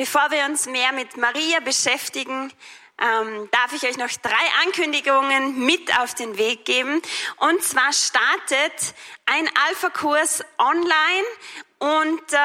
Bevor wir uns mehr mit Maria beschäftigen, ähm, darf ich euch noch drei Ankündigungen mit auf den Weg geben. Und zwar startet ein Alpha-Kurs online und äh,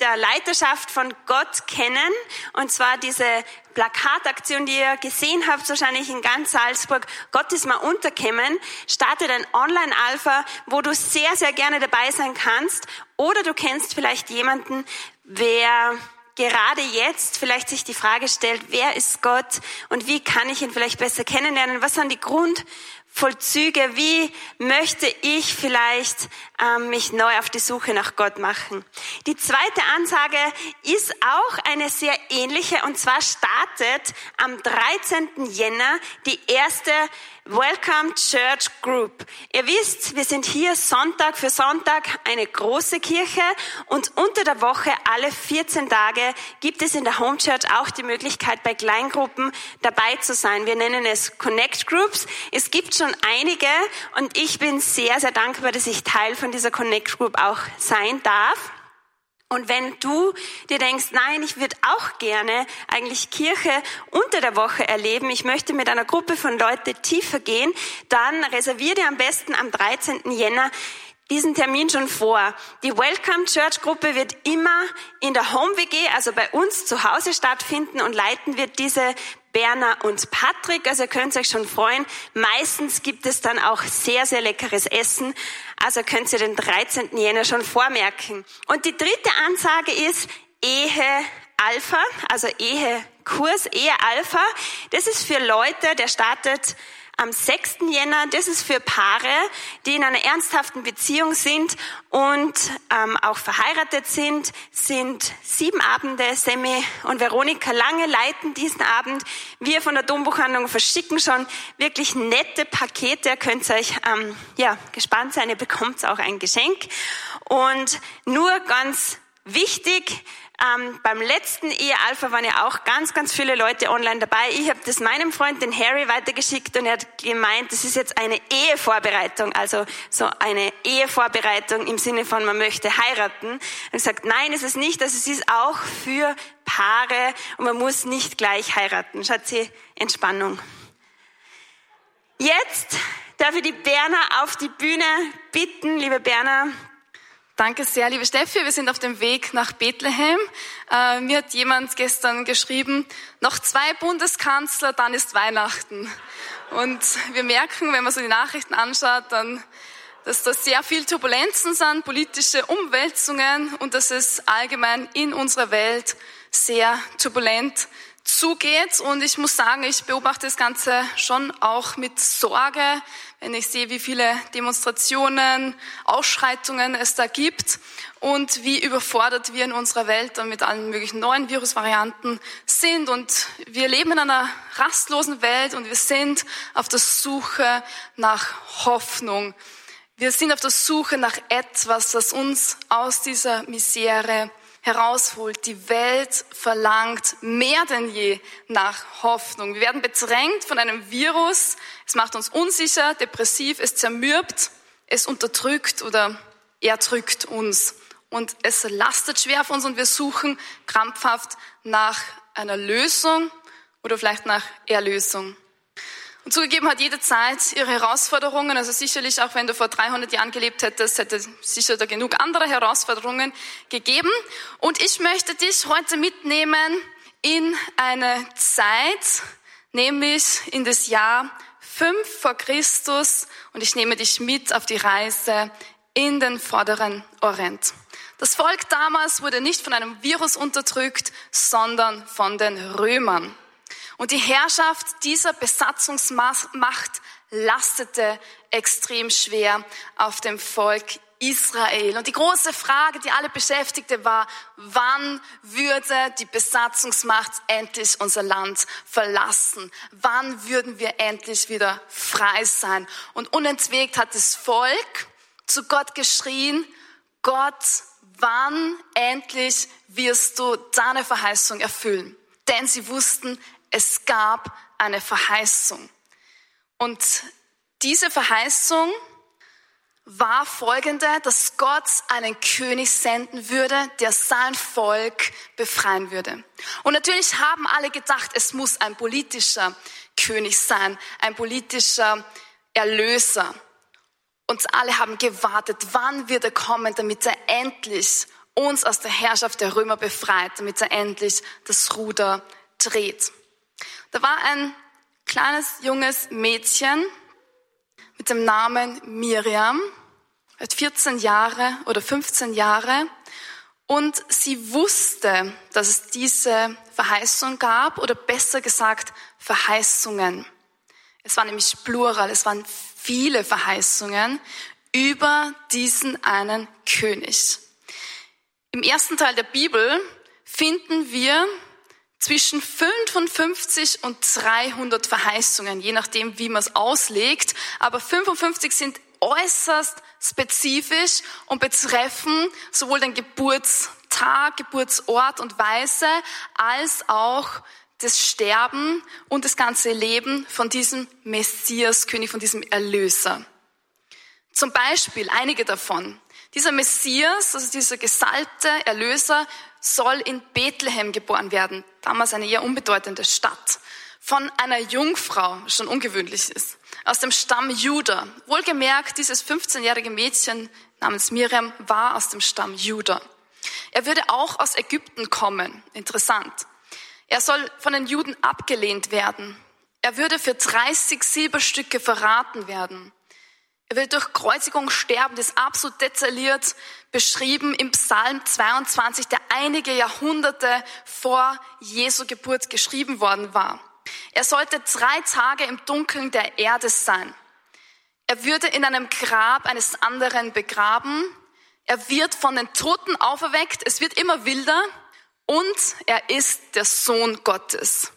der Leiterschaft von Gott kennen. Und zwar diese Plakataktion, die ihr gesehen habt, wahrscheinlich in ganz Salzburg, Gott ist mal unterkämmen, startet ein Online-Alpha, wo du sehr, sehr gerne dabei sein kannst. Oder du kennst vielleicht jemanden, wer gerade jetzt vielleicht sich die Frage stellt, wer ist Gott und wie kann ich ihn vielleicht besser kennenlernen? Was sind die Grundvollzüge? Wie möchte ich vielleicht ähm, mich neu auf die Suche nach Gott machen? Die zweite Ansage ist auch eine sehr ähnliche und zwar startet am 13. Jänner die erste Welcome Church Group. Ihr wisst, wir sind hier Sonntag für Sonntag eine große Kirche und unter der Woche alle 14 Tage gibt es in der Home Church auch die Möglichkeit, bei Kleingruppen dabei zu sein. Wir nennen es Connect Groups. Es gibt schon einige und ich bin sehr, sehr dankbar, dass ich Teil von dieser Connect Group auch sein darf. Und wenn du dir denkst, nein, ich würde auch gerne eigentlich Kirche unter der Woche erleben, ich möchte mit einer Gruppe von Leuten tiefer gehen, dann reservier dir am besten am 13. Jänner diesen Termin schon vor. Die Welcome Church Gruppe wird immer in der Home WG, also bei uns zu Hause stattfinden und leiten wird diese Berner und Patrick. Also ihr könnt euch schon freuen. Meistens gibt es dann auch sehr, sehr leckeres Essen. Also könnt ihr den 13. Jänner schon vormerken. Und die dritte Ansage ist Ehe Alpha, also Ehekurs, Ehe Alpha. Das ist für Leute, der startet am 6. Jänner. Das ist für Paare, die in einer ernsthaften Beziehung sind und ähm, auch verheiratet sind, sind sieben Abende. Semi und Veronika Lange leiten diesen Abend. Wir von der Dombuchhandlung verschicken schon wirklich nette Pakete. Ihr könnt euch ähm, ja, gespannt sein, ihr bekommt auch ein Geschenk. Und nur ganz wichtig, ähm, beim letzten Ehe-Alpha waren ja auch ganz, ganz viele Leute online dabei. Ich habe das meinem Freund, den Harry, weitergeschickt und er hat gemeint, das ist jetzt eine Ehevorbereitung, also so eine Ehevorbereitung im Sinne von, man möchte heiraten. Und ich sagt, nein, ist es nicht, also es ist auch für Paare und man muss nicht gleich heiraten. Schaut sie, Entspannung. Jetzt darf ich die Berner auf die Bühne bitten. Liebe Berner, Danke sehr, liebe Steffi. Wir sind auf dem Weg nach Bethlehem. Äh, mir hat jemand gestern geschrieben, noch zwei Bundeskanzler, dann ist Weihnachten. Und wir merken, wenn man so die Nachrichten anschaut, dann, dass da sehr viel Turbulenzen sind, politische Umwälzungen und dass es allgemein in unserer Welt sehr turbulent zugeht. Und ich muss sagen, ich beobachte das Ganze schon auch mit Sorge, wenn ich sehe, wie viele Demonstrationen, Ausschreitungen es da gibt und wie überfordert wir in unserer Welt dann mit allen möglichen neuen Virusvarianten sind. Und wir leben in einer rastlosen Welt und wir sind auf der Suche nach Hoffnung. Wir sind auf der Suche nach etwas, das uns aus dieser Misere herausholt. Die Welt verlangt mehr denn je nach Hoffnung. Wir werden bedrängt von einem Virus. Es macht uns unsicher, depressiv, es zermürbt, es unterdrückt oder erdrückt uns. Und es lastet schwer auf uns und wir suchen krampfhaft nach einer Lösung oder vielleicht nach Erlösung. Und zugegeben hat jede Zeit ihre Herausforderungen. Also sicherlich, auch wenn du vor 300 Jahren gelebt hättest, hätte sicher da genug andere Herausforderungen gegeben. Und ich möchte dich heute mitnehmen in eine Zeit, nämlich in das Jahr 5 vor Christus. Und ich nehme dich mit auf die Reise in den vorderen Orient. Das Volk damals wurde nicht von einem Virus unterdrückt, sondern von den Römern. Und die Herrschaft dieser Besatzungsmacht lastete extrem schwer auf dem Volk Israel. Und die große Frage, die alle beschäftigte, war, wann würde die Besatzungsmacht endlich unser Land verlassen? Wann würden wir endlich wieder frei sein? Und unentwegt hat das Volk zu Gott geschrien, Gott, wann endlich wirst du deine Verheißung erfüllen? Denn sie wussten, es gab eine Verheißung. Und diese Verheißung war folgende, dass Gott einen König senden würde, der sein Volk befreien würde. Und natürlich haben alle gedacht, es muss ein politischer König sein, ein politischer Erlöser. Und alle haben gewartet, wann wird er kommen, damit er endlich uns aus der Herrschaft der Römer befreit, damit er endlich das Ruder dreht. Da war ein kleines junges Mädchen mit dem Namen Miriam, 14 Jahre oder 15 Jahre, und sie wusste, dass es diese Verheißung gab, oder besser gesagt Verheißungen. Es war nämlich plural, es waren viele Verheißungen über diesen einen König. Im ersten Teil der Bibel finden wir zwischen 55 und 300 Verheißungen, je nachdem, wie man es auslegt. Aber 55 sind äußerst spezifisch und betreffen sowohl den Geburtstag, Geburtsort und Weise als auch das Sterben und das ganze Leben von diesem Messias-König, von diesem Erlöser. Zum Beispiel einige davon. Dieser Messias, also dieser gesalbte Erlöser, soll in Bethlehem geboren werden, damals eine eher unbedeutende Stadt, von einer Jungfrau, schon ungewöhnlich ist, aus dem Stamm Juda. Wohlgemerkt, dieses 15-jährige Mädchen namens Miriam war aus dem Stamm Juda. Er würde auch aus Ägypten kommen. Interessant. Er soll von den Juden abgelehnt werden. Er würde für 30 Silberstücke verraten werden. Er wird durch Kreuzigung sterben, das ist absolut detailliert beschrieben im Psalm 22, der einige Jahrhunderte vor Jesu Geburt geschrieben worden war. Er sollte drei Tage im Dunkeln der Erde sein. Er würde in einem Grab eines anderen begraben. Er wird von den Toten auferweckt. Es wird immer wilder. Und er ist der Sohn Gottes.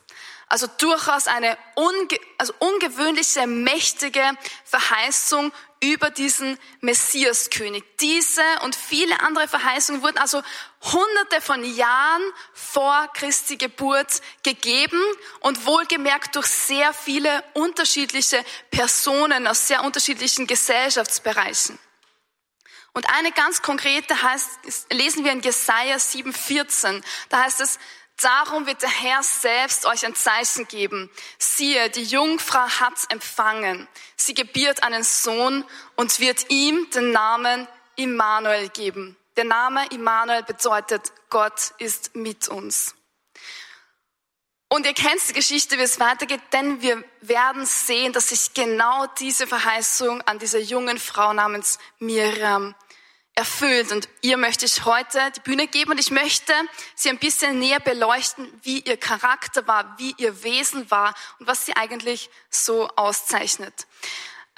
Also durchaus eine unge also ungewöhnliche, mächtige Verheißung über diesen Messiaskönig. Diese und viele andere Verheißungen wurden also hunderte von Jahren vor Christi Geburt gegeben und wohlgemerkt durch sehr viele unterschiedliche Personen aus sehr unterschiedlichen Gesellschaftsbereichen. Und eine ganz konkrete heißt, lesen wir in Jesaja 7,14. Da heißt es, Darum wird der Herr selbst euch ein Zeichen geben. Siehe, die Jungfrau hat empfangen. Sie gebiert einen Sohn und wird ihm den Namen Immanuel geben. Der Name Immanuel bedeutet, Gott ist mit uns. Und ihr kennt die Geschichte, wie es weitergeht, denn wir werden sehen, dass sich genau diese Verheißung an dieser jungen Frau namens Miriam erfüllt. Und ihr möchte ich heute die Bühne geben und ich möchte sie ein bisschen näher beleuchten, wie ihr Charakter war, wie ihr Wesen war und was sie eigentlich so auszeichnet.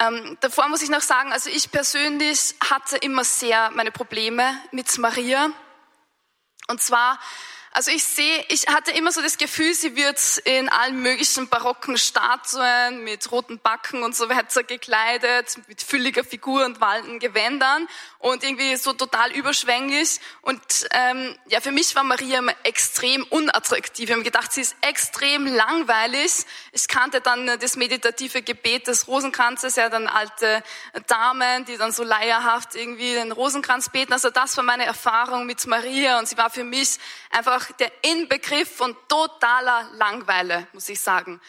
Ähm, davor muss ich noch sagen, also ich persönlich hatte immer sehr meine Probleme mit Maria. Und zwar also ich sehe, ich hatte immer so das Gefühl, sie wird in allen möglichen barocken Statuen mit roten Backen und so weiter gekleidet, mit fülliger Figur und wallenden Gewändern und irgendwie so total überschwänglich. Und ähm, ja, für mich war Maria immer extrem unattraktiv. Ich habe gedacht, sie ist extrem langweilig. Ich kannte dann das meditative Gebet des Rosenkranzes, ja dann alte Damen, die dann so leierhaft irgendwie den Rosenkranz beten. Also das war meine Erfahrung mit Maria und sie war für mich einfach der Inbegriff von totaler Langeweile, muss ich sagen.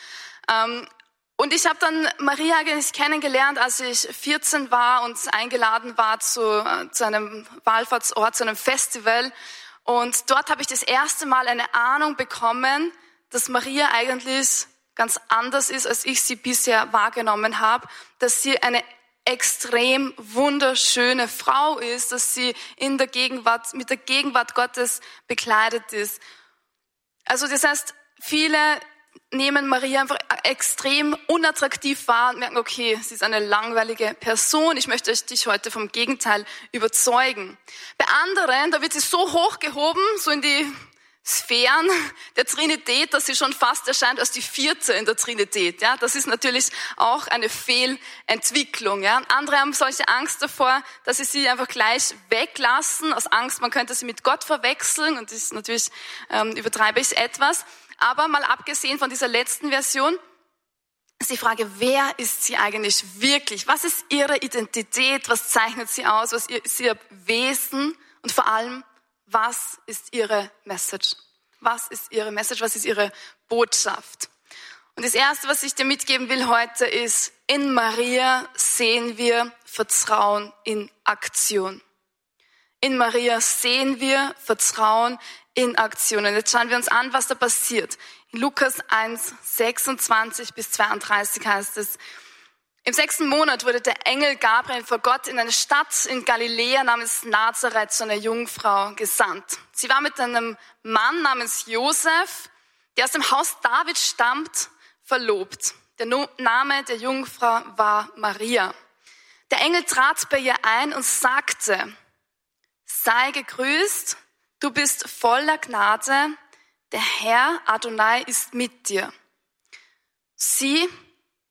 Ähm, und ich habe dann Maria eigentlich kennengelernt, als ich 14 war und eingeladen war zu, äh, zu einem Wallfahrtsort, zu einem Festival. Und dort habe ich das erste Mal eine Ahnung bekommen, dass Maria eigentlich ganz anders ist, als ich sie bisher wahrgenommen habe, dass sie eine extrem wunderschöne Frau ist, dass sie in der Gegenwart, mit der Gegenwart Gottes bekleidet ist. Also das heißt, viele nehmen Maria einfach extrem unattraktiv wahr und merken, okay, sie ist eine langweilige Person. Ich möchte dich heute vom Gegenteil überzeugen. Bei anderen, da wird sie so hochgehoben, so in die Sphären der Trinität, dass sie schon fast erscheint als die vierte in der Trinität. Ja, das ist natürlich auch eine Fehlentwicklung. Ja, andere haben solche Angst davor, dass sie sie einfach gleich weglassen, aus Angst, man könnte sie mit Gott verwechseln. Und das ist natürlich ähm, übertreibe ich etwas. Aber mal abgesehen von dieser letzten Version, ist die Frage, wer ist sie eigentlich wirklich? Was ist ihre Identität? Was zeichnet sie aus? Was ist ihr Wesen? Und vor allem, was ist ihre Message? Was ist ihre Message? Was ist ihre Botschaft? Und das Erste, was ich dir mitgeben will heute, ist, in Maria sehen wir Vertrauen in Aktion. In Maria sehen wir Vertrauen in Aktion. Und jetzt schauen wir uns an, was da passiert. In Lukas 1, 26 bis 32 heißt es, im sechsten Monat wurde der Engel Gabriel vor Gott in eine Stadt in Galiläa namens Nazareth zu einer Jungfrau gesandt. Sie war mit einem Mann namens Josef, der aus dem Haus David stammt, verlobt. Der Name der Jungfrau war Maria. Der Engel trat bei ihr ein und sagte, sei gegrüßt, du bist voller Gnade, der Herr Adonai ist mit dir. Sie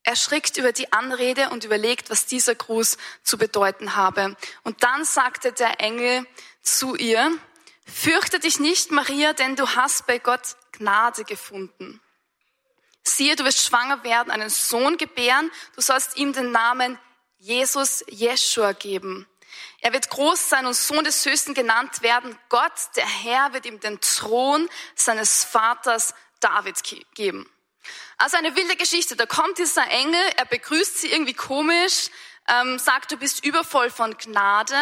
erschrickt über die Anrede und überlegt, was dieser Gruß zu bedeuten habe. Und dann sagte der Engel zu ihr, fürchte dich nicht, Maria, denn du hast bei Gott Gnade gefunden. Siehe, du wirst schwanger werden, einen Sohn gebären, du sollst ihm den Namen Jesus Jeschua geben. Er wird groß sein und Sohn des Höchsten genannt werden. Gott, der Herr, wird ihm den Thron seines Vaters David geben. Also eine wilde Geschichte. Da kommt dieser Engel, er begrüßt sie irgendwie komisch, ähm, sagt, du bist übervoll von Gnade.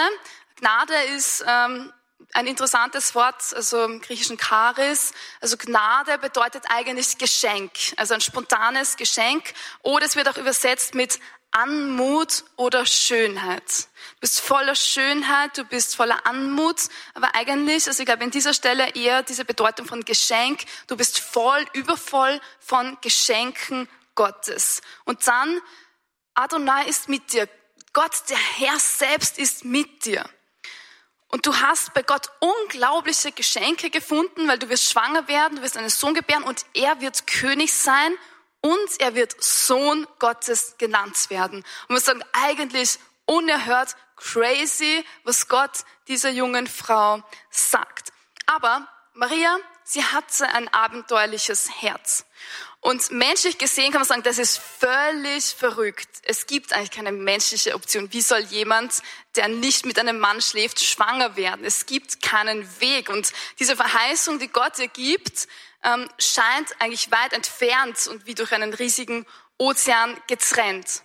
Gnade ist ähm, ein interessantes Wort, also im griechischen Charis. Also Gnade bedeutet eigentlich Geschenk, also ein spontanes Geschenk. Oder es wird auch übersetzt mit Anmut oder Schönheit. Du bist voller Schönheit, du bist voller Anmut, aber eigentlich, also ich glaube, in dieser Stelle eher diese Bedeutung von Geschenk. Du bist voll, übervoll von Geschenken Gottes. Und dann, Adonai ist mit dir. Gott, der Herr selbst ist mit dir. Und du hast bei Gott unglaubliche Geschenke gefunden, weil du wirst schwanger werden, du wirst einen Sohn gebären und er wird König sein und er wird Sohn Gottes genannt werden. Und wir sagen eigentlich unerhört crazy, was Gott dieser jungen Frau sagt. Aber Maria, sie hatte ein abenteuerliches Herz. Und menschlich gesehen kann man sagen, das ist völlig verrückt. Es gibt eigentlich keine menschliche Option. Wie soll jemand, der nicht mit einem Mann schläft, schwanger werden? Es gibt keinen Weg. Und diese Verheißung, die Gott ihr gibt, ähm, scheint eigentlich weit entfernt und wie durch einen riesigen Ozean getrennt.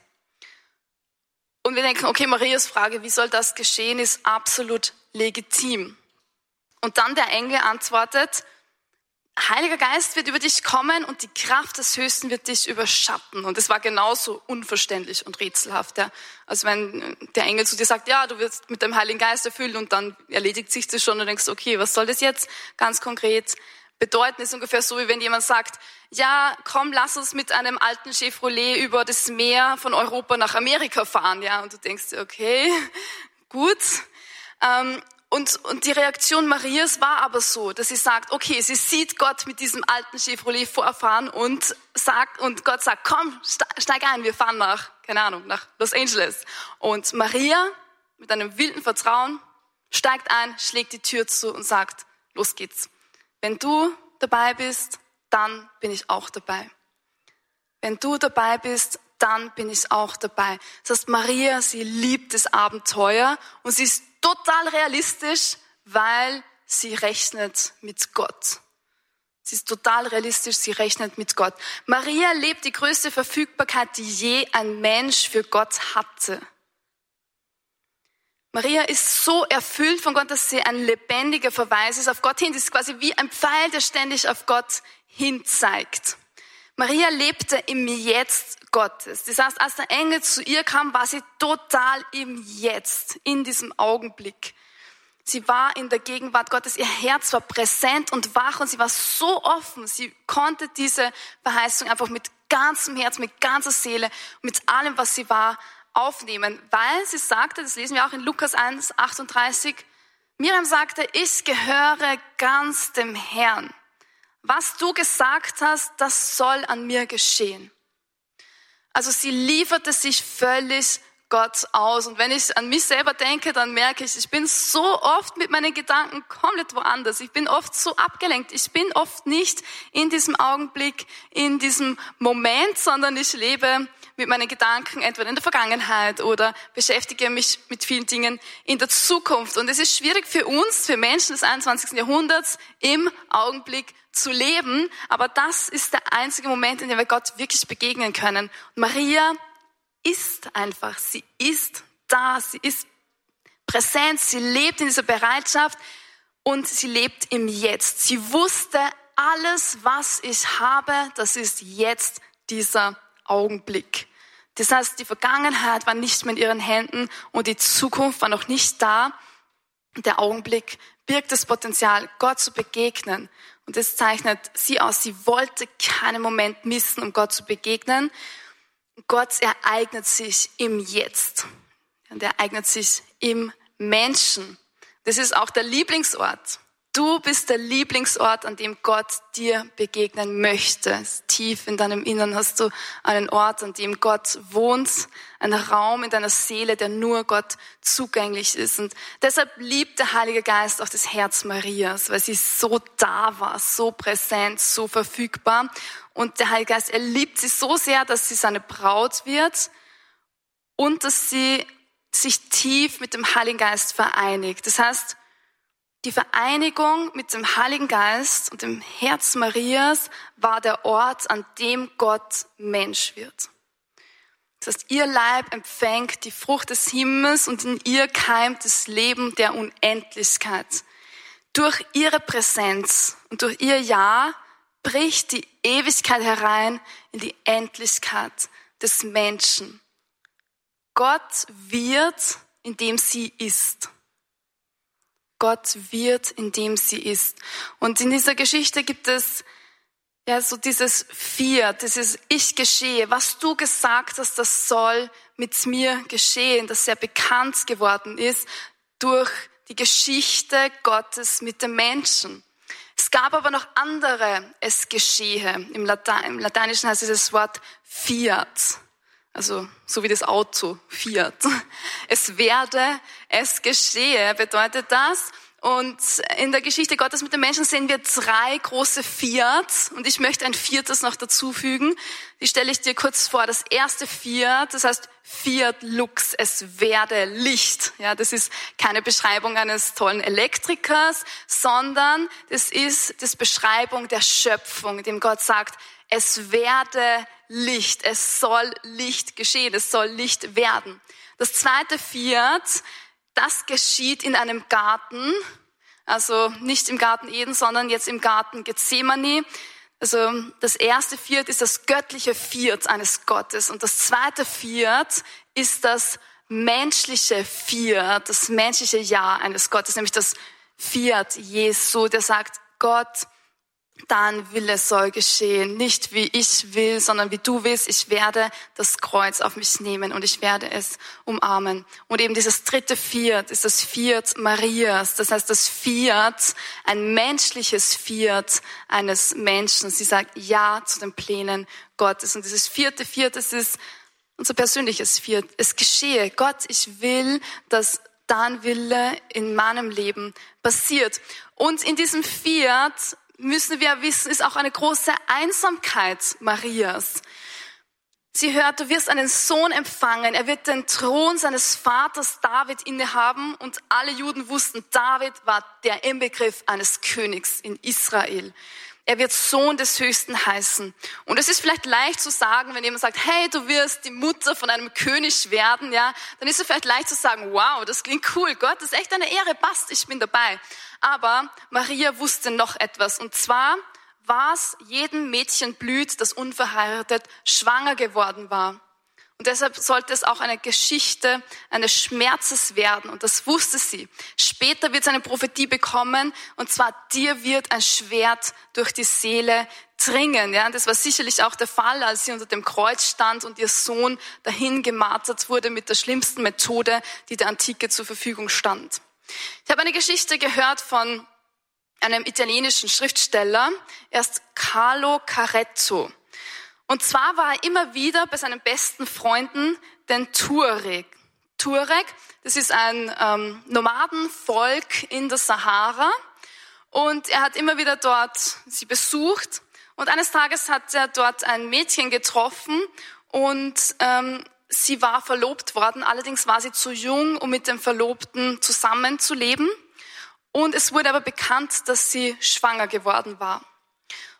Und wir denken, okay, Marias Frage, wie soll das geschehen, ist absolut legitim. Und dann der Engel antwortet, Heiliger Geist wird über dich kommen und die Kraft des Höchsten wird dich überschatten. Und es war genauso unverständlich und rätselhaft. Ja. Also wenn der Engel zu dir sagt, ja, du wirst mit dem Heiligen Geist erfüllt und dann erledigt sich das schon und denkst, okay, was soll das jetzt ganz konkret bedeuten, ist ungefähr so, wie wenn jemand sagt, ja, komm, lass uns mit einem alten Chevrolet über das Meer von Europa nach Amerika fahren, ja, und du denkst, okay, gut. Ähm, und, und die Reaktion Marias war aber so, dass sie sagt, okay, sie sieht Gott mit diesem alten Chevrolet vorfahren und sagt, und Gott sagt, komm, steig ein, wir fahren nach, keine Ahnung, nach Los Angeles. Und Maria mit einem wilden Vertrauen steigt ein, schlägt die Tür zu und sagt, los geht's. Wenn du dabei bist, dann bin ich auch dabei. Wenn du dabei bist, dann bin ich auch dabei. Das heißt, Maria, sie liebt das Abenteuer und sie ist total realistisch, weil sie rechnet mit Gott. Sie ist total realistisch, sie rechnet mit Gott. Maria lebt die größte Verfügbarkeit, die je ein Mensch für Gott hatte. Maria ist so erfüllt von Gott, dass sie ein lebendiger Verweis ist auf Gott hin. Sie ist quasi wie ein Pfeil, der ständig auf Gott hin zeigt. Maria lebte im Jetzt Gottes. Das heißt, als der Engel zu ihr kam, war sie total im Jetzt, in diesem Augenblick. Sie war in der Gegenwart Gottes. Ihr Herz war präsent und wach und sie war so offen. Sie konnte diese Verheißung einfach mit ganzem Herz, mit ganzer Seele, mit allem, was sie war, aufnehmen, weil sie sagte, das lesen wir auch in Lukas 1, 38, Miriam sagte, ich gehöre ganz dem Herrn. Was du gesagt hast, das soll an mir geschehen. Also sie lieferte sich völlig Gott aus. Und wenn ich an mich selber denke, dann merke ich, ich bin so oft mit meinen Gedanken komplett woanders. Ich bin oft so abgelenkt. Ich bin oft nicht in diesem Augenblick, in diesem Moment, sondern ich lebe mit meinen Gedanken entweder in der Vergangenheit oder beschäftige mich mit vielen Dingen in der Zukunft. Und es ist schwierig für uns, für Menschen des 21. Jahrhunderts, im Augenblick zu leben. Aber das ist der einzige Moment, in dem wir Gott wirklich begegnen können. Und Maria ist einfach, sie ist da, sie ist präsent, sie lebt in dieser Bereitschaft und sie lebt im Jetzt. Sie wusste, alles, was ich habe, das ist jetzt dieser Augenblick. Das heißt, die Vergangenheit war nicht mehr in ihren Händen und die Zukunft war noch nicht da. Der Augenblick birgt das Potenzial, Gott zu begegnen. Und das zeichnet sie aus. Sie wollte keinen Moment missen, um Gott zu begegnen. Gott ereignet sich im Jetzt. Und er ereignet sich im Menschen. Das ist auch der Lieblingsort. Du bist der Lieblingsort, an dem Gott dir begegnen möchte. Tief in deinem Innern hast du einen Ort, an dem Gott wohnt, einen Raum in deiner Seele, der nur Gott zugänglich ist. Und deshalb liebt der Heilige Geist auch das Herz Marias, weil sie so da war, so präsent, so verfügbar. Und der Heilige Geist, er liebt sie so sehr, dass sie seine Braut wird und dass sie sich tief mit dem Heiligen Geist vereinigt. Das heißt, die Vereinigung mit dem Heiligen Geist und dem Herz Marias war der Ort, an dem Gott Mensch wird. Das heißt, ihr Leib empfängt die Frucht des Himmels und in ihr keimt das Leben der Unendlichkeit. Durch ihre Präsenz und durch ihr Ja bricht die Ewigkeit herein in die Endlichkeit des Menschen. Gott wird, indem sie ist. Gott wird, indem sie ist. Und in dieser Geschichte gibt es ja so dieses Vier, dieses Ich geschehe. Was du gesagt hast, das soll mit mir geschehen, das sehr bekannt geworden ist durch die Geschichte Gottes mit dem Menschen. Es gab aber noch andere Es geschehe. Im, Latein, im Lateinischen heißt dieses Wort Fiat. Also so wie das Auto, Fiat. Es werde, es geschehe, bedeutet das. Und in der Geschichte Gottes mit den Menschen sehen wir drei große Fiat. Und ich möchte ein viertes noch dazufügen. Die stelle ich dir kurz vor. Das erste Fiat, das heißt Fiat Lux, es werde Licht. Ja, das ist keine Beschreibung eines tollen Elektrikers, sondern das ist das Beschreibung der Schöpfung, dem Gott sagt, es werde Licht, es soll Licht geschehen, es soll Licht werden. Das zweite Fiat, das geschieht in einem Garten, also nicht im Garten Eden, sondern jetzt im Garten Gethsemane. Also das erste Viert ist das göttliche Viert eines Gottes und das zweite Viert ist das menschliche Viert, das menschliche Ja eines Gottes, nämlich das Viert Jesu, der sagt, Gott, dann Wille soll geschehen. Nicht wie ich will, sondern wie du willst. Ich werde das Kreuz auf mich nehmen und ich werde es umarmen. Und eben dieses dritte Viert ist das Viert Marias. Das heißt, das Viert, ein menschliches Viert eines Menschen. Sie sagt Ja zu den Plänen Gottes. Und dieses vierte Viert, das ist unser persönliches Viert. Es geschehe. Gott, ich will, dass dein Wille in meinem Leben passiert. Und in diesem Fiat müssen wir wissen, ist auch eine große Einsamkeit Marias. Sie hört, du wirst einen Sohn empfangen. Er wird den Thron seines Vaters David innehaben. Und alle Juden wussten, David war der Inbegriff eines Königs in Israel. Er wird Sohn des Höchsten heißen. Und es ist vielleicht leicht zu sagen, wenn jemand sagt, hey, du wirst die Mutter von einem König werden, ja, dann ist es vielleicht leicht zu sagen, wow, das klingt cool, Gott, das ist echt eine Ehre, passt, ich bin dabei. Aber Maria wusste noch etwas. Und zwar war es jedem Mädchen blüht, das unverheiratet schwanger geworden war. Und deshalb sollte es auch eine Geschichte eines Schmerzes werden. Und das wusste sie. Später wird es eine Prophetie bekommen. Und zwar, dir wird ein Schwert durch die Seele dringen. Ja, und das war sicherlich auch der Fall, als sie unter dem Kreuz stand und ihr Sohn dahin gemartert wurde mit der schlimmsten Methode, die der Antike zur Verfügung stand. Ich habe eine Geschichte gehört von einem italienischen Schriftsteller. Er ist Carlo Caretto. Und zwar war er immer wieder bei seinen besten Freunden, den Tuareg. Turek. Das ist ein ähm, Nomadenvolk in der Sahara. Und er hat immer wieder dort sie besucht. Und eines Tages hat er dort ein Mädchen getroffen und ähm, sie war verlobt worden. Allerdings war sie zu jung, um mit dem Verlobten zusammenzuleben. Und es wurde aber bekannt, dass sie schwanger geworden war.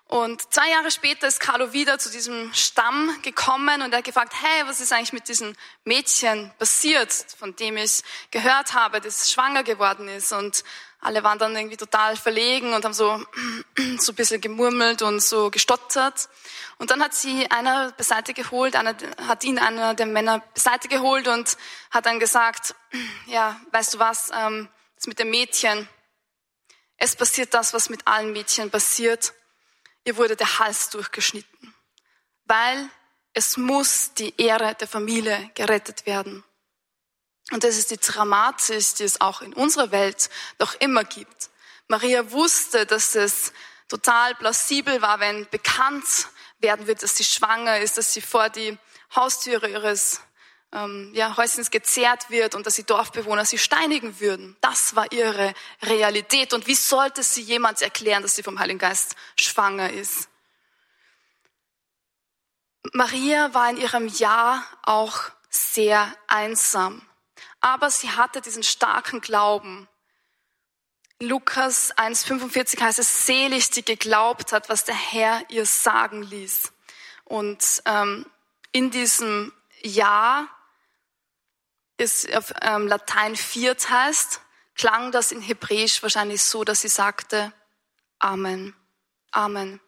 Und zwei Jahre später ist Carlo wieder zu diesem Stamm gekommen und er hat gefragt, hey, was ist eigentlich mit diesem Mädchen passiert, von dem ich gehört habe, das schwanger geworden ist. Und alle waren dann irgendwie total verlegen und haben so, so ein bisschen gemurmelt und so gestottert. Und dann hat sie einer beiseite geholt, einer, hat ihn einer der Männer beiseite geholt und hat dann gesagt, ja, weißt du was, ähm, das mit dem Mädchen, es passiert das, was mit allen Mädchen passiert ihr wurde der Hals durchgeschnitten, weil es muss die Ehre der Familie gerettet werden. Und das ist die Dramatik, die es auch in unserer Welt noch immer gibt. Maria wusste, dass es total plausibel war, wenn bekannt werden wird, dass sie schwanger ist, dass sie vor die Haustüre ihres ähm, ja, Häuschens gezerrt wird und dass die Dorfbewohner sie steinigen würden. Das war ihre Realität. Und wie sollte sie jemand erklären, dass sie vom Heiligen Geist schwanger ist? Maria war in ihrem Jahr auch sehr einsam, aber sie hatte diesen starken Glauben. Lukas 1,45 heißt es, selig, die geglaubt hat, was der Herr ihr sagen ließ. Und ähm, in diesem Jahr ist auf ähm, Latein viert heißt, klang das in Hebräisch wahrscheinlich so, dass sie sagte Amen, Amen.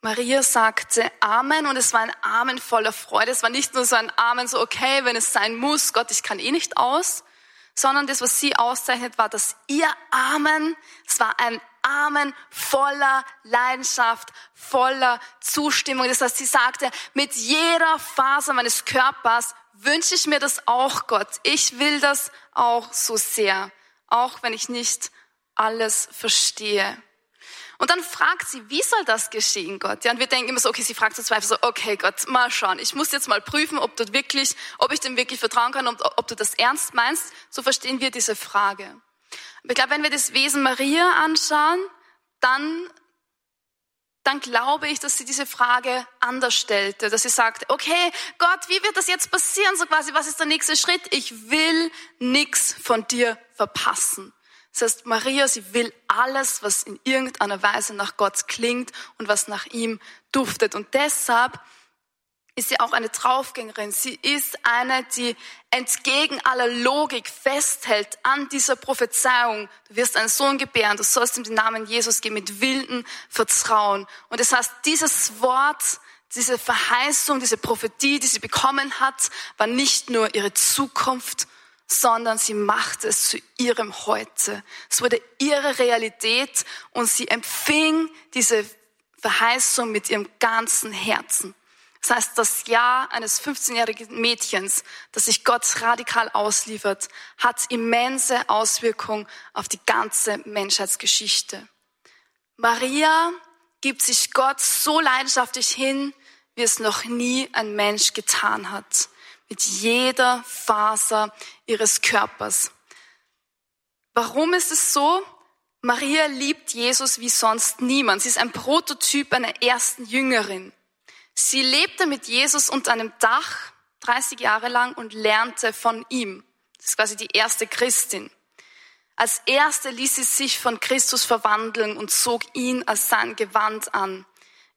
Maria sagte Amen und es war ein Amen voller Freude. Es war nicht nur so ein Amen, so okay, wenn es sein muss, Gott, ich kann eh nicht aus, sondern das, was sie auszeichnet, war, dass ihr Amen, es war ein Amen voller Leidenschaft, voller Zustimmung. Das heißt, sie sagte, mit jeder Faser meines Körpers wünsche ich mir das auch, Gott. Ich will das auch so sehr, auch wenn ich nicht alles verstehe. Und dann fragt sie, wie soll das geschehen, Gott? Ja, und wir denken immer so, okay, sie fragt zu Zweifel so, okay, Gott, mal schauen. Ich muss jetzt mal prüfen, ob du wirklich, ob ich dem wirklich vertrauen kann und ob du das ernst meinst. So verstehen wir diese Frage. Aber ich glaube, wenn wir das Wesen Maria anschauen, dann dann glaube ich, dass sie diese Frage anders stellte, dass sie sagt, okay, Gott, wie wird das jetzt passieren? So quasi, was ist der nächste Schritt? Ich will nichts von dir verpassen. Das heißt, Maria, sie will alles, was in irgendeiner Weise nach Gott klingt und was nach ihm duftet. Und deshalb ist sie auch eine Draufgängerin. Sie ist eine, die entgegen aller Logik festhält an dieser Prophezeiung. Du wirst einen Sohn gebären, du sollst ihm den Namen Jesus geben mit wilden Vertrauen. Und das heißt, dieses Wort, diese Verheißung, diese Prophetie, die sie bekommen hat, war nicht nur ihre Zukunft, sondern sie machte es zu ihrem Heute. Es wurde ihre Realität und sie empfing diese Verheißung mit ihrem ganzen Herzen. Das heißt, das Ja eines 15-jährigen Mädchens, das sich Gott radikal ausliefert, hat immense Auswirkungen auf die ganze Menschheitsgeschichte. Maria gibt sich Gott so leidenschaftlich hin, wie es noch nie ein Mensch getan hat. Mit jeder Faser ihres Körpers. Warum ist es so? Maria liebt Jesus wie sonst niemand. Sie ist ein Prototyp einer ersten Jüngerin. Sie lebte mit Jesus unter einem Dach 30 Jahre lang und lernte von ihm. Das ist quasi die erste Christin. Als erste ließ sie sich von Christus verwandeln und zog ihn als sein Gewand an.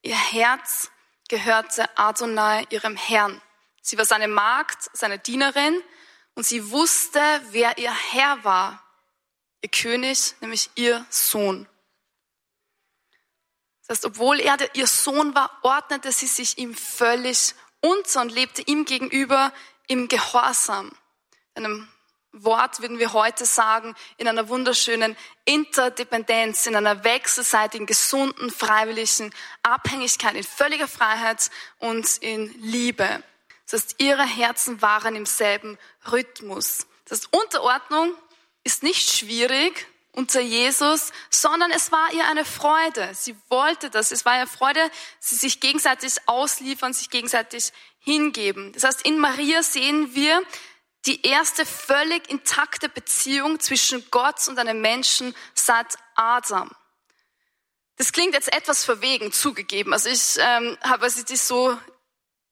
Ihr Herz gehörte Adonai, ihrem Herrn. Sie war seine Magd, seine Dienerin und sie wusste, wer ihr Herr war. Ihr König, nämlich ihr Sohn. Das heißt, obwohl er ihr Sohn war, ordnete sie sich ihm völlig unter und lebte ihm gegenüber im Gehorsam. In einem Wort würden wir heute sagen, in einer wunderschönen Interdependenz, in einer wechselseitigen, gesunden, freiwilligen Abhängigkeit, in völliger Freiheit und in Liebe. Das heißt, ihre Herzen waren im selben Rhythmus. Das heißt, Unterordnung ist nicht schwierig, unter Jesus, sondern es war ihr eine Freude. Sie wollte das. Es war ihr Freude, sie sich gegenseitig ausliefern, sich gegenseitig hingeben. Das heißt, in Maria sehen wir die erste völlig intakte Beziehung zwischen Gott und einem Menschen seit Adam. Das klingt jetzt etwas verwegen zugegeben. Also ich ähm, habe, als ich das so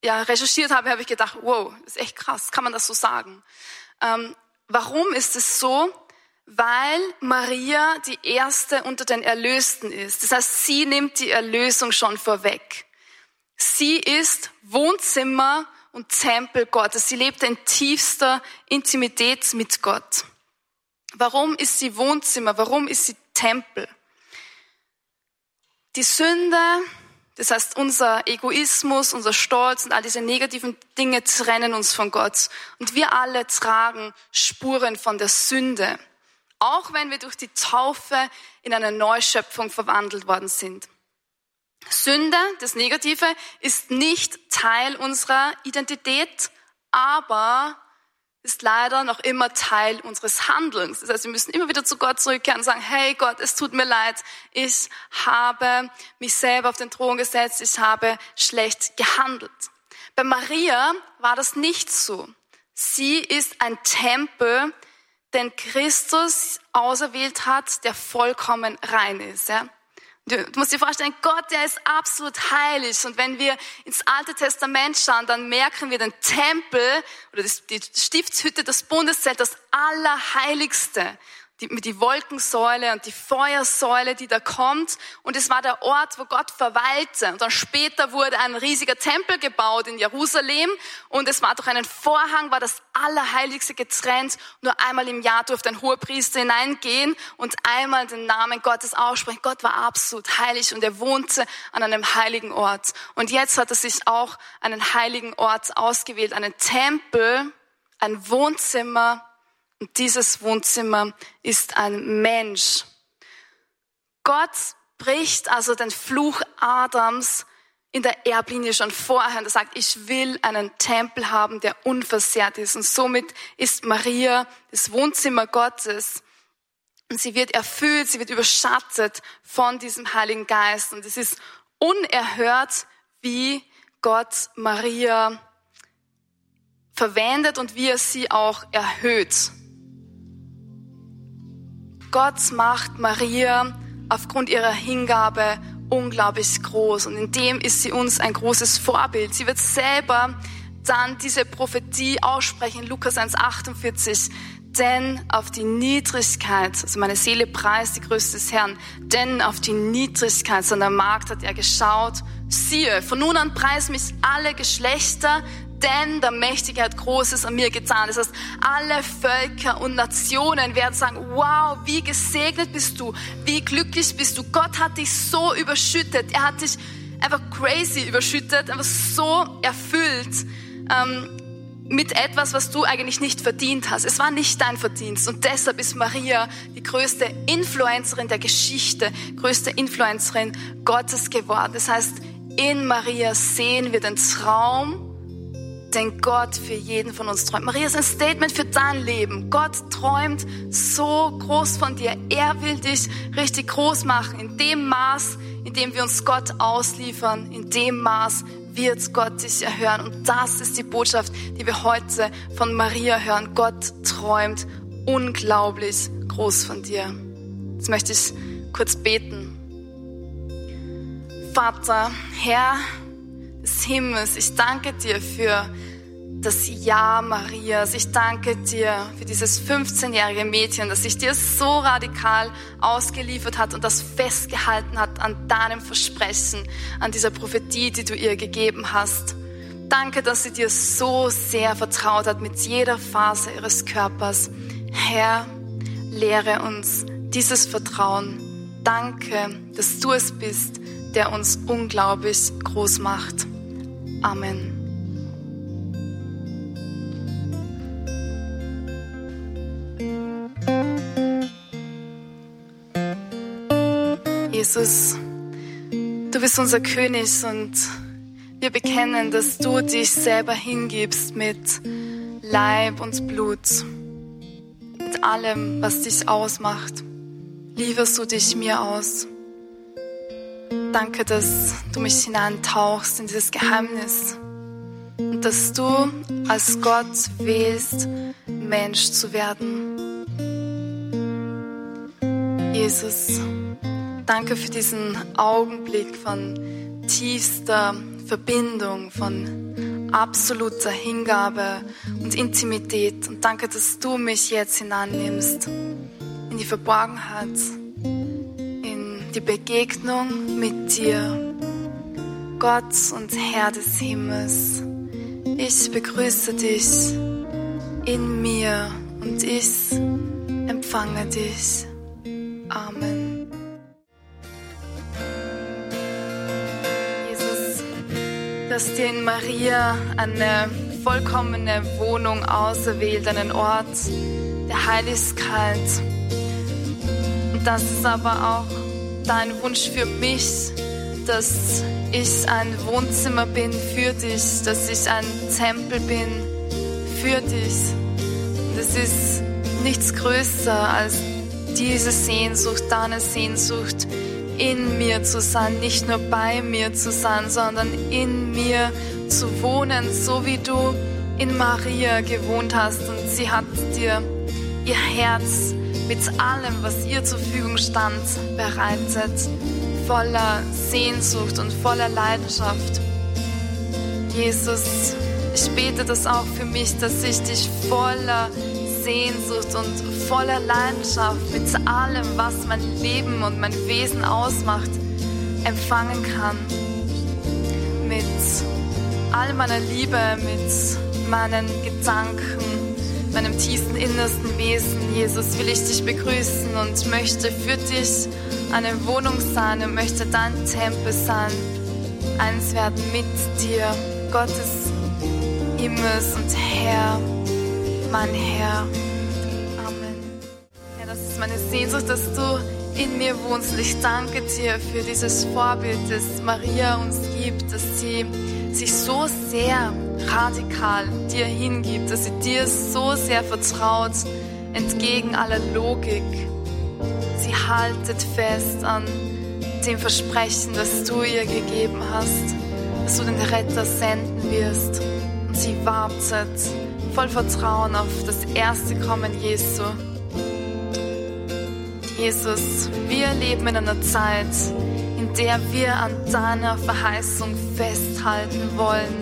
ja, recherchiert habe, habe ich gedacht, wow, ist echt krass, kann man das so sagen? Ähm, warum ist es so? Weil Maria die erste unter den Erlösten ist. Das heißt, sie nimmt die Erlösung schon vorweg. Sie ist Wohnzimmer und Tempel Gottes. Sie lebt in tiefster Intimität mit Gott. Warum ist sie Wohnzimmer? Warum ist sie Tempel? Die Sünde, das heißt unser Egoismus, unser Stolz und all diese negativen Dinge trennen uns von Gott. Und wir alle tragen Spuren von der Sünde, auch wenn wir durch die Taufe in eine Neuschöpfung verwandelt worden sind. Sünde, das Negative, ist nicht Teil unserer Identität, aber ist leider noch immer Teil unseres Handelns. Das heißt, wir müssen immer wieder zu Gott zurückkehren und sagen, hey Gott, es tut mir leid, ich habe mich selber auf den Thron gesetzt, ich habe schlecht gehandelt. Bei Maria war das nicht so. Sie ist ein Tempel, den Christus auserwählt hat, der vollkommen rein ist. Ja? Du, musst dir vorstellen, Gott, der ist absolut heilig. Und wenn wir ins Alte Testament schauen, dann merken wir den Tempel oder die Stiftshütte, das Bundeszelt, das Allerheiligste die, die Wolkensäule und die Feuersäule, die da kommt. Und es war der Ort, wo Gott verweilte. Und dann später wurde ein riesiger Tempel gebaut in Jerusalem. Und es war durch einen Vorhang, war das Allerheiligste getrennt. Nur einmal im Jahr durfte ein Hohepriester hineingehen und einmal den Namen Gottes aussprechen. Gott war absolut heilig und er wohnte an einem heiligen Ort. Und jetzt hat er sich auch einen heiligen Ort ausgewählt, einen Tempel, ein Wohnzimmer, und dieses Wohnzimmer ist ein Mensch. Gott bricht also den Fluch Adams in der Erblinie schon vorher und er sagt, ich will einen Tempel haben, der unversehrt ist. Und somit ist Maria das Wohnzimmer Gottes. Und sie wird erfüllt, sie wird überschattet von diesem Heiligen Geist. Und es ist unerhört, wie Gott Maria verwendet und wie er sie auch erhöht. Gott macht Maria aufgrund ihrer Hingabe unglaublich groß und in dem ist sie uns ein großes Vorbild. Sie wird selber dann diese Prophetie aussprechen, Lukas 1,48. Denn auf die Niedrigkeit, also meine Seele preist die Größe des Herrn, denn auf die Niedrigkeit seiner Magd hat er geschaut. Siehe, von nun an preisen mich alle Geschlechter, denn der Mächtige hat Großes an mir getan. Das heißt, alle Völker und Nationen werden sagen, wow, wie gesegnet bist du, wie glücklich bist du. Gott hat dich so überschüttet. Er hat dich einfach crazy überschüttet, einfach so erfüllt ähm, mit etwas, was du eigentlich nicht verdient hast. Es war nicht dein Verdienst und deshalb ist Maria die größte Influencerin der Geschichte, größte Influencerin Gottes geworden. Das heißt, in Maria sehen wir den Traum, den Gott für jeden von uns träumt. Maria ist ein Statement für dein Leben. Gott träumt so groß von dir. Er will dich richtig groß machen. In dem Maß, in dem wir uns Gott ausliefern, in dem Maß wird Gott dich erhören. Und das ist die Botschaft, die wir heute von Maria hören. Gott träumt unglaublich groß von dir. Jetzt möchte ich kurz beten. Vater, Herr, des Himmels, ich danke dir für das Ja Marias. Ich danke dir für dieses 15-jährige Mädchen, das sich dir so radikal ausgeliefert hat und das festgehalten hat an deinem Versprechen, an dieser Prophetie, die du ihr gegeben hast. Danke, dass sie dir so sehr vertraut hat mit jeder Phase ihres Körpers. Herr, lehre uns dieses Vertrauen. Danke, dass du es bist, der uns unglaublich groß macht. Amen. Jesus, du bist unser König und wir bekennen, dass du dich selber hingibst mit Leib und Blut, mit allem, was dich ausmacht. Lieferst du dich mir aus. Danke, dass du mich hineintauchst in dieses Geheimnis und dass du als Gott wählst, Mensch zu werden. Jesus, danke für diesen Augenblick von tiefster Verbindung, von absoluter Hingabe und Intimität. Und danke, dass du mich jetzt hinannimmst in die Verborgenheit, die Begegnung mit dir, Gott und Herr des Himmels. Ich begrüße dich in mir und ich empfange dich. Amen. Jesus, du hast dir in Maria eine vollkommene Wohnung auserwählt, einen Ort der Heiligkeit. Und das ist aber auch dein Wunsch für mich, dass ich ein Wohnzimmer bin für dich, dass ich ein Tempel bin für dich. Es ist nichts größer als diese Sehnsucht, deine Sehnsucht, in mir zu sein, nicht nur bei mir zu sein, sondern in mir zu wohnen, so wie du in Maria gewohnt hast. Und sie hat dir ihr Herz mit allem, was ihr zur Verfügung stand, bereitet, voller Sehnsucht und voller Leidenschaft. Jesus, ich bete das auch für mich, dass ich dich voller Sehnsucht und voller Leidenschaft mit allem, was mein Leben und mein Wesen ausmacht, empfangen kann. Mit all meiner Liebe, mit meinen Gedanken, meinem tiefsten innersten Wesen. Jesus, will ich dich begrüßen und möchte für dich eine Wohnung sein und möchte dein Tempel sein. Eins werden mit dir, Gottes Himmels und Herr, mein Herr meine Sehnsucht, dass du in mir wohnst. Und ich danke dir für dieses Vorbild, das Maria uns gibt, dass sie sich so sehr radikal dir hingibt, dass sie dir so sehr vertraut, entgegen aller Logik. Sie haltet fest an dem Versprechen, das du ihr gegeben hast, dass du den Retter senden wirst. Und sie wartet voll Vertrauen auf das erste Kommen Jesu. Jesus, wir leben in einer Zeit, in der wir an deiner Verheißung festhalten wollen.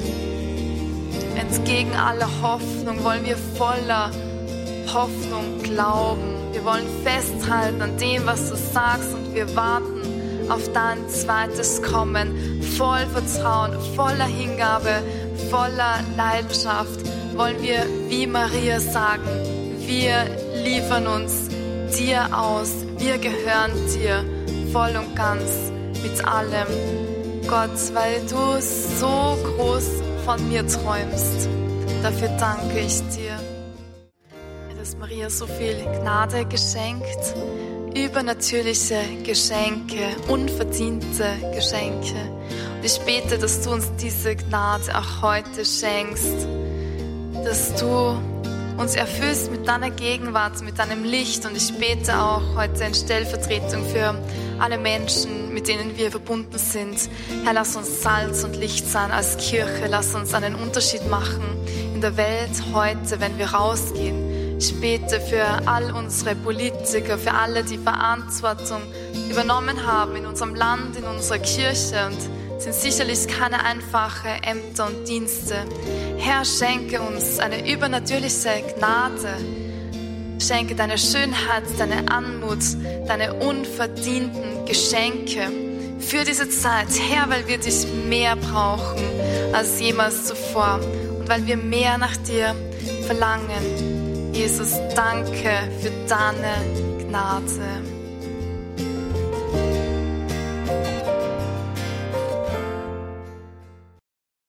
Entgegen aller Hoffnung wollen wir voller Hoffnung glauben. Wir wollen festhalten an dem, was du sagst und wir warten auf dein zweites Kommen. Voll Vertrauen, voller Hingabe, voller Leidenschaft wollen wir wie Maria sagen, wir liefern uns dir aus, wir gehören dir voll und ganz mit allem. Gott, weil du so groß von mir träumst. Dafür danke ich dir. Dass Maria so viel Gnade geschenkt, übernatürliche Geschenke, unverdiente Geschenke. Und ich bete, dass du uns diese Gnade auch heute schenkst, dass du uns erfüllst mit deiner Gegenwart, mit deinem Licht. Und ich bete auch heute in Stellvertretung für alle Menschen, mit denen wir verbunden sind. Herr, lass uns Salz und Licht sein als Kirche. Lass uns einen Unterschied machen in der Welt heute, wenn wir rausgehen. Bete für all unsere Politiker, für alle, die Verantwortung übernommen haben in unserem Land, in unserer Kirche und sind sicherlich keine einfachen Ämter und Dienste. Herr, schenke uns eine übernatürliche Gnade. Schenke deine Schönheit, deine Anmut, deine unverdienten Geschenke für diese Zeit. Herr, weil wir dich mehr brauchen als jemals zuvor und weil wir mehr nach dir verlangen. Jesus, danke für deine Gnade.